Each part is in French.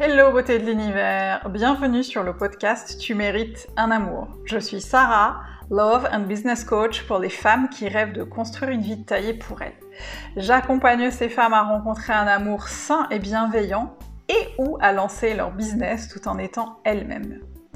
Hello beauté de l'univers, bienvenue sur le podcast Tu mérites un amour. Je suis Sarah, Love and Business Coach pour les femmes qui rêvent de construire une vie taillée pour elles. J'accompagne ces femmes à rencontrer un amour sain et bienveillant et ou à lancer leur business tout en étant elles-mêmes.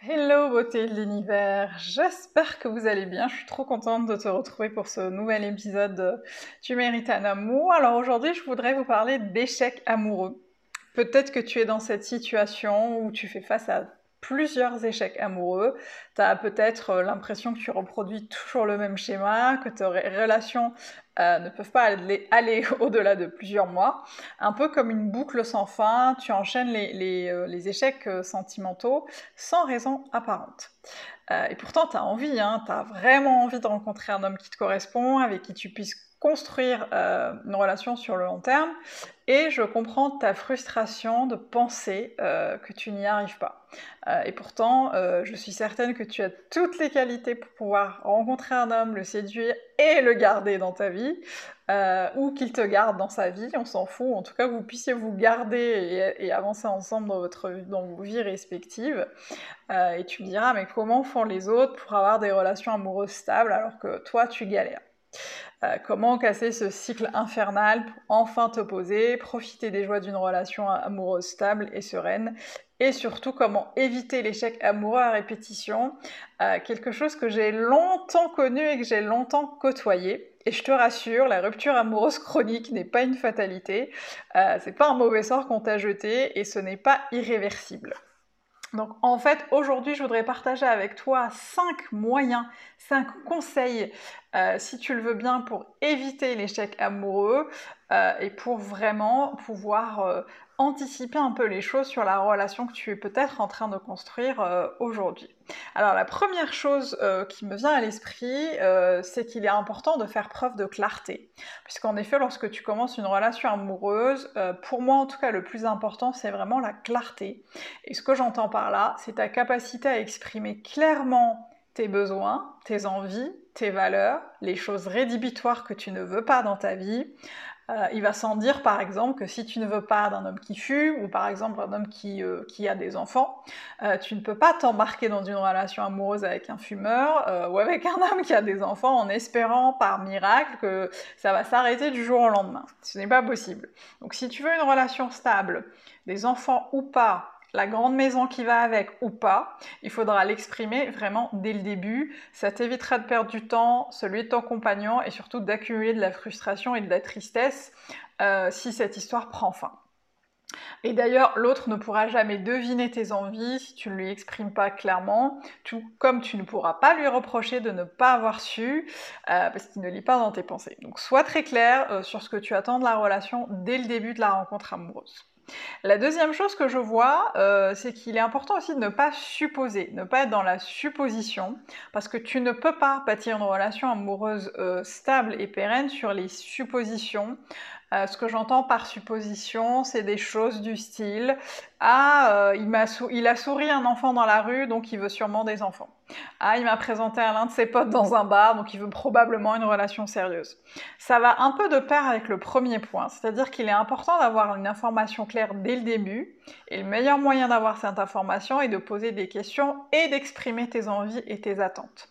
Hello beauté de l'univers, j'espère que vous allez bien, je suis trop contente de te retrouver pour ce nouvel épisode de Tu mérites un amour. Alors aujourd'hui je voudrais vous parler d'échecs amoureux. Peut-être que tu es dans cette situation où tu fais face à plusieurs échecs amoureux. Tu as peut-être euh, l'impression que tu reproduis toujours le même schéma, que tes relations euh, ne peuvent pas aller, au-delà de plusieurs mois. Un peu comme une boucle sans fin, tu enchaînes les, euh, échecs sentimentaux sans raison apparente. et pourtant, tu as envie, hein, tu as vraiment envie de rencontrer un homme qui te correspond, avec qui tu puisses construire euh, une relation sur le long terme et je comprends ta frustration de penser euh, que tu n'y arrives pas. Euh, et pourtant, je suis certaine que tu as toutes les qualités pour pouvoir rencontrer un homme, le séduire et le garder dans ta vie, ou qu'il te garde dans sa vie, on s'en fout. En tout cas, vous puissiez vous garder et, avancer ensemble dans, votre, dans vos vies respectives. et tu me diras, mais comment font les autres pour avoir des relations amoureuses stables alors que toi, tu galères? Euh, comment casser ce cycle infernal pour enfin te poser, profiter des joies d'une relation amoureuse stable et sereine et surtout comment éviter l'échec amoureux à répétition, euh, quelque chose que j'ai longtemps connu et que j'ai longtemps côtoyé. Et je te rassure, la rupture amoureuse chronique n'est pas une fatalité, euh, c'est pas un mauvais sort qu'on t'a jeté et ce n'est pas irréversible. Donc en fait, aujourd'hui, je voudrais partager avec toi 5 moyens, 5 conseils, euh, si tu le veux bien, pour éviter l'échec amoureux euh, et pour vraiment pouvoir euh, anticiper un peu les choses sur la relation que tu es peut-être en train de construire aujourd'hui. Alors la première chose qui me vient à l'esprit, c'est qu'il est important de faire preuve de clarté. Puisqu'en effet, lorsque tu commences une relation amoureuse, pour moi en tout cas le plus important, c'est vraiment la clarté. Et ce que j'entends par là, c'est ta capacité à exprimer clairement tes besoins, tes envies, tes valeurs, les choses rédhibitoires que tu ne veux pas dans ta vie, euh, il va sans dire, par exemple, que si tu ne veux pas d'un homme qui fume, ou par exemple un homme qui, euh, a des enfants, euh, tu ne peux pas t'embarquer dans une relation amoureuse avec un fumeur ou avec un homme qui a des enfants en espérant par miracle que ça va s'arrêter du jour au lendemain. Ce n'est pas possible. Donc si tu veux une relation stable, des enfants ou pas, la grande maison qui va avec ou pas, il faudra l'exprimer vraiment dès le début. Ça t'évitera de perdre du temps, celui de ton compagnon et surtout d'accumuler de la frustration et de la tristesse euh, si cette histoire prend fin. Et d'ailleurs, l'autre ne pourra jamais deviner tes envies si tu ne lui exprimes pas clairement, tout comme tu ne pourras pas lui reprocher de ne pas avoir su, euh, parce qu'il ne lit pas dans tes pensées. Donc sois très clair euh, sur ce que tu attends de la relation dès le début de la rencontre amoureuse. La deuxième chose que je vois, euh, c'est qu'il est important aussi de ne pas supposer, ne pas être dans la supposition, parce que tu ne peux pas bâtir une relation amoureuse euh, stable et pérenne sur les suppositions, euh, ce que j'entends par supposition, c'est des choses du style Ah, euh, il, a souri un enfant dans la rue, donc il veut sûrement des enfants. Ah, il m'a présenté à l'un de ses potes dans un bar, donc il veut probablement une relation sérieuse. Ça va un peu de pair avec le premier point, c'est-à-dire qu'il est important d'avoir une information claire dès le début, et le meilleur moyen d'avoir cette information est de poser des questions et d'exprimer tes envies et tes attentes.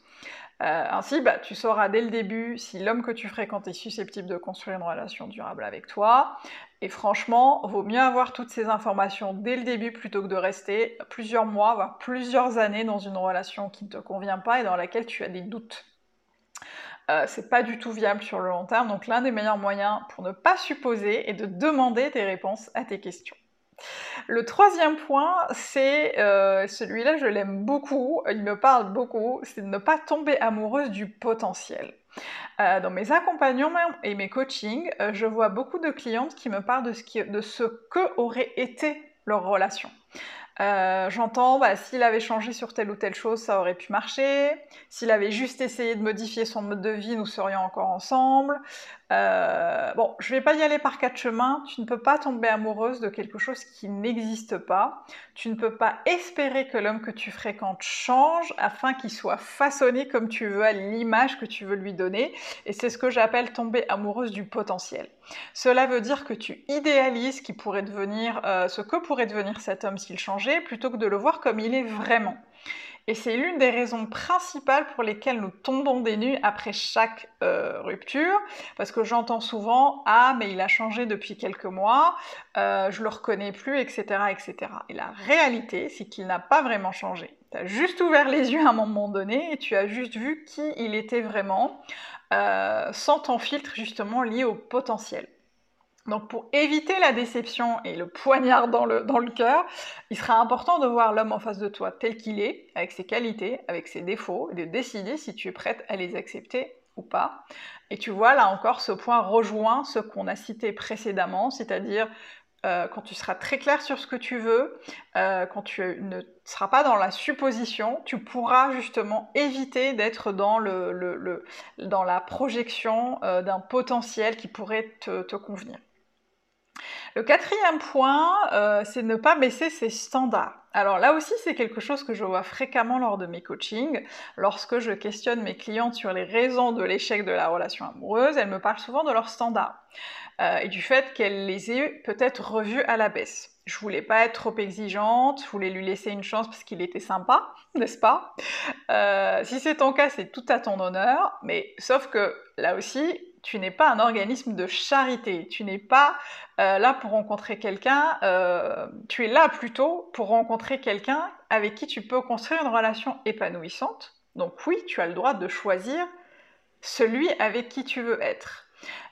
Euh, ainsi, bah, tu sauras dès le début si l'homme que tu fréquentes est susceptible de construire une relation durable avec toi. Et franchement, vaut mieux avoir toutes ces informations dès le début plutôt que de rester plusieurs mois, voire plusieurs années dans une relation qui ne te convient pas et dans laquelle tu as des doutes. Euh, c'est pas du tout viable sur le long terme, donc l'un des meilleurs moyens pour ne pas supposer est de demander des réponses à tes questions. Le troisième point, c'est euh, celui-là, je l'aime beaucoup, il me parle beaucoup, c'est de ne pas tomber amoureuse du potentiel. Euh, dans mes accompagnements et mes coachings, euh, je vois beaucoup de clientes qui me parlent de ce, que aurait été leur relation. Euh, j'entends, bah, s'il avait changé sur telle ou telle chose, ça aurait pu marcher. S'il avait juste essayé de modifier son mode de vie, nous serions encore ensemble. Euh, bon, je vais pas y aller par quatre chemins. Tu ne peux pas tomber amoureuse de quelque chose qui n'existe pas. Tu ne peux pas espérer que l'homme que tu fréquentes change afin qu'il soit façonné comme tu veux à l'image que tu veux lui donner. Et c'est ce que j'appelle tomber amoureuse du potentiel. Cela veut dire que tu idéalises qui pourrait devenir, euh, ce que pourrait devenir cet homme s'il changeait, plutôt que de le voir comme il est vraiment. Et c'est l'une des raisons principales pour lesquelles nous tombons des nues après chaque euh, rupture, parce que j'entends souvent Ah, mais il a changé depuis quelques mois, euh, je le reconnais plus, etc., etc. Et la réalité, c'est qu'il n'a pas vraiment changé. Tu as juste ouvert les yeux à un moment donné et tu as juste vu qui il était vraiment, euh, sans ton filtre justement lié au potentiel. Donc pour éviter la déception et le poignard dans le, dans le cœur, il sera important de voir l'homme en face de toi tel qu'il est, avec ses qualités, avec ses défauts, et de décider si tu es prête à les accepter ou pas. Et tu vois, là encore, ce point rejoint ce qu'on a cité précédemment, c'est-à-dire euh, quand tu seras très clair sur ce que tu veux, euh, quand tu ne seras pas dans la supposition, tu pourras justement éviter d'être dans, le, dans la projection euh, d'un potentiel qui pourrait te convenir. Le quatrième point, euh, c'est ne pas baisser ses standards. Alors là aussi, c'est quelque chose que je vois fréquemment lors de mes coachings. Lorsque je questionne mes clientes sur les raisons de l'échec de la relation amoureuse, elles me parlent souvent de leurs standards euh, et du fait qu'elles les aient peut-être revus à la baisse. Je voulais pas être trop exigeante, je voulais lui laisser une chance parce qu'il était sympa, n'est-ce pas? Euh, Si c'est ton cas, c'est tout à ton honneur, mais sauf que là aussi, tu n'es pas un organisme de charité, tu n'es pas euh, là pour rencontrer quelqu'un, euh, tu es là plutôt pour rencontrer quelqu'un avec qui tu peux construire une relation épanouissante. Donc oui, tu as le droit de choisir celui avec qui tu veux être.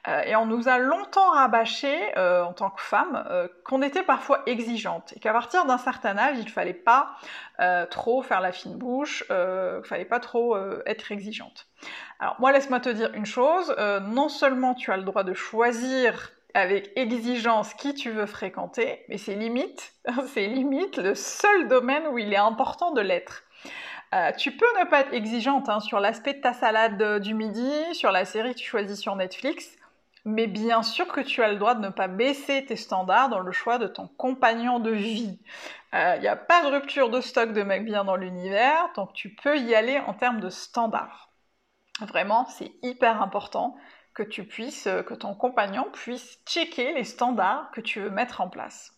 Euh, et on nous a longtemps rabâché, en tant que femme, qu'on était parfois exigeante et qu'à partir d'un certain âge, il ne fallait pas trop faire la fine bouche, il ne fallait pas trop être exigeante. Alors moi, laisse-moi te dire une chose, euh, non seulement tu as le droit de choisir avec exigence qui tu veux fréquenter, mais c'est limite, c'est limite le seul domaine où il est important de l'être. Euh, tu peux ne pas être exigeante hein, sur l'aspect de ta salade du midi, sur la série que tu choisis sur Netflix, mais bien sûr que tu as le droit de ne pas baisser tes standards dans le choix de ton compagnon de vie. Il euh, n'y a pas de rupture de stock de mecs bien dans l'univers, donc tu peux y aller en termes de standards. Vraiment, c'est hyper important que tu puisses, euh, que ton compagnon puisse checker les standards que tu veux mettre en place.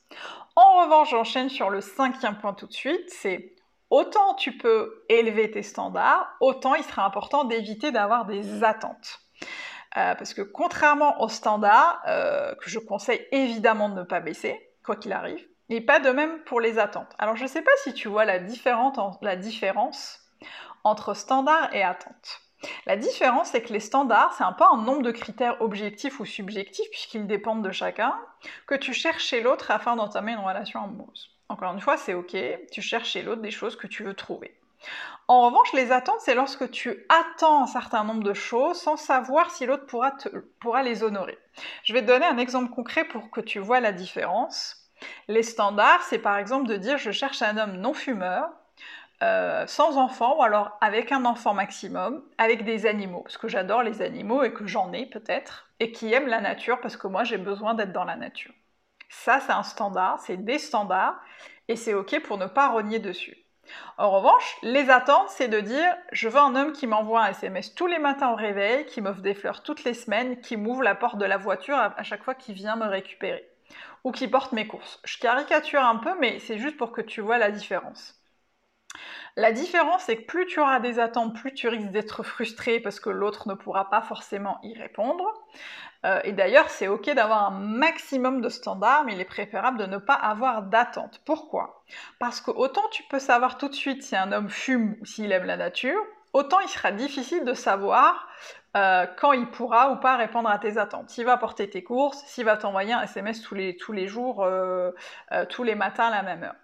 En revanche, j'enchaîne sur le cinquième point tout de suite, c'est autant tu peux élever tes standards, autant il sera important d'éviter d'avoir des attentes. Euh, parce que contrairement aux standards, euh, que je conseille évidemment de ne pas baisser, quoi qu'il arrive, et pas de même pour les attentes. Alors je ne sais pas si tu vois la, la différence entre standard et attente. La différence, c'est que les standards, c'est un peu un nombre de critères objectifs ou subjectifs, puisqu'ils dépendent de chacun, que tu cherches chez l'autre afin d'entamer une relation amoureuse. Encore une fois, c'est ok, tu cherches chez l'autre des choses que tu veux trouver. En revanche, les attentes, c'est lorsque tu attends un certain nombre de choses sans savoir si l'autre pourra, les honorer. Je vais te donner un exemple concret pour que tu vois la différence. Les standards, c'est par exemple de dire je cherche un homme non fumeur, euh, sans enfant ou alors avec un enfant maximum, avec des animaux, parce que j'adore les animaux et que j'en ai peut-être, et qui aiment la nature parce que moi j'ai besoin d'être dans la nature. Ça c'est un standard, c'est des standards, et c'est ok pour ne pas rogner dessus. En revanche, les attentes, c'est de dire je veux un homme qui m'envoie un SMS tous les matins au réveil, qui m'offre des fleurs toutes les semaines, qui m'ouvre la porte de la voiture à chaque fois qu'il vient me récupérer, ou qui porte mes courses. Je caricature un peu, mais c'est juste pour que tu vois la différence. La différence, c'est que plus tu auras des attentes, plus tu risques d'être frustré parce que l'autre ne pourra pas forcément y répondre. Euh, et d'ailleurs, c'est ok d'avoir un maximum de standards, mais il est préférable de ne pas avoir d'attentes. Pourquoi? Parce que autant tu peux savoir tout de suite si un homme fume ou s'il aime la nature, autant il sera difficile de savoir euh, quand il pourra ou pas répondre à tes attentes. S'il va porter tes courses, s'il va t'envoyer un SMS tous les, tous les jours, euh, tous les matins à la même heure.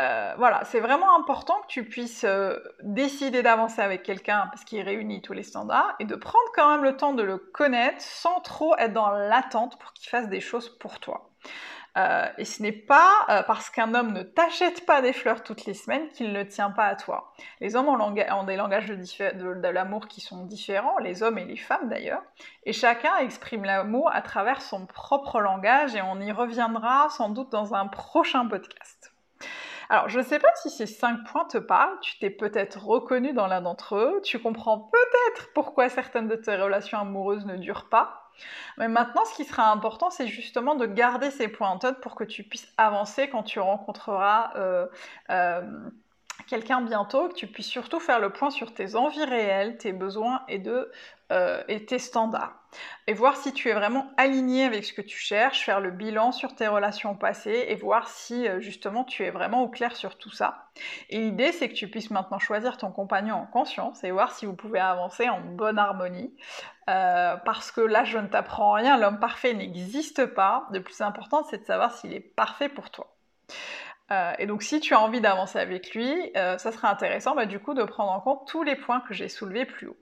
Euh, voilà, c'est vraiment important que tu puisses euh, décider d'avancer avec quelqu'un parce qu'il réunit tous les standards et de prendre quand même le temps de le connaître sans trop être dans l'attente pour qu'il fasse des choses pour toi. Euh, et ce n'est pas parce qu'un homme ne t'achète pas des fleurs toutes les semaines qu'il ne tient pas à toi. Les hommes ont, des langages de, l'amour qui sont différents, les hommes et les femmes d'ailleurs, et chacun exprime l'amour à travers son propre langage, et on y reviendra sans doute dans un prochain podcast. Alors, je ne sais pas si ces cinq points te parlent, tu t'es peut-être reconnu dans l'un d'entre eux, tu comprends peut-être pourquoi certaines de tes relations amoureuses ne durent pas. Mais maintenant, ce qui sera important, c'est justement de garder ces points en tête pour que tu puisses avancer quand tu rencontreras euh, euh, quelqu'un bientôt, que tu puisses surtout faire le point sur tes envies réelles, tes besoins et, de, euh, et tes standards. Et voir si tu es vraiment aligné avec ce que tu cherches, faire le bilan sur tes relations passées et voir si euh, justement tu es vraiment au clair sur tout ça. Et l'idée c'est que tu puisses maintenant choisir ton compagnon en conscience et voir si vous pouvez avancer en bonne harmonie. Euh, parce que là je ne t'apprends rien, l'homme parfait n'existe pas. Le plus important c'est de savoir s'il est parfait pour toi. Euh, et donc si tu as envie d'avancer avec lui, euh, ça sera intéressant bah, du coup de prendre en compte tous les points que j'ai soulevés plus haut.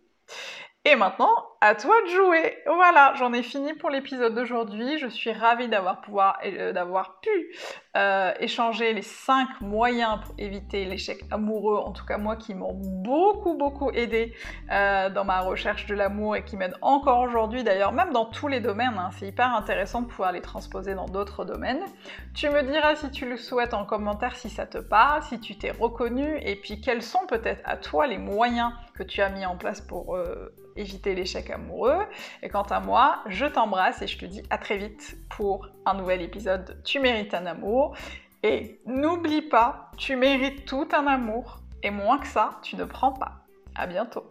Et maintenant, à toi de jouer. Voilà, j'en ai fini pour l'épisode d'aujourd'hui. Je suis ravie d'avoir pouvoir euh, d'avoir pu euh, échanger les 5 moyens pour éviter l'échec amoureux, en tout cas moi qui m'ont beaucoup beaucoup aidé euh, dans ma recherche de l'amour et qui m'aident encore aujourd'hui d'ailleurs, même dans tous les domaines. Hein. c'est hyper intéressant de pouvoir les transposer dans d'autres domaines. Tu me diras si tu le souhaites en commentaire si ça te parle, si tu t'es reconnu et puis quels sont peut-être à toi les moyens que tu as mis en place pour éviter l'échec amoureux. Et quant à moi, je t'embrasse et je te dis à très vite pour un nouvel épisode Tu mérites un amour. Et n'oublie pas, tu mérites tout un amour et moins que ça, tu ne prends pas. À bientôt.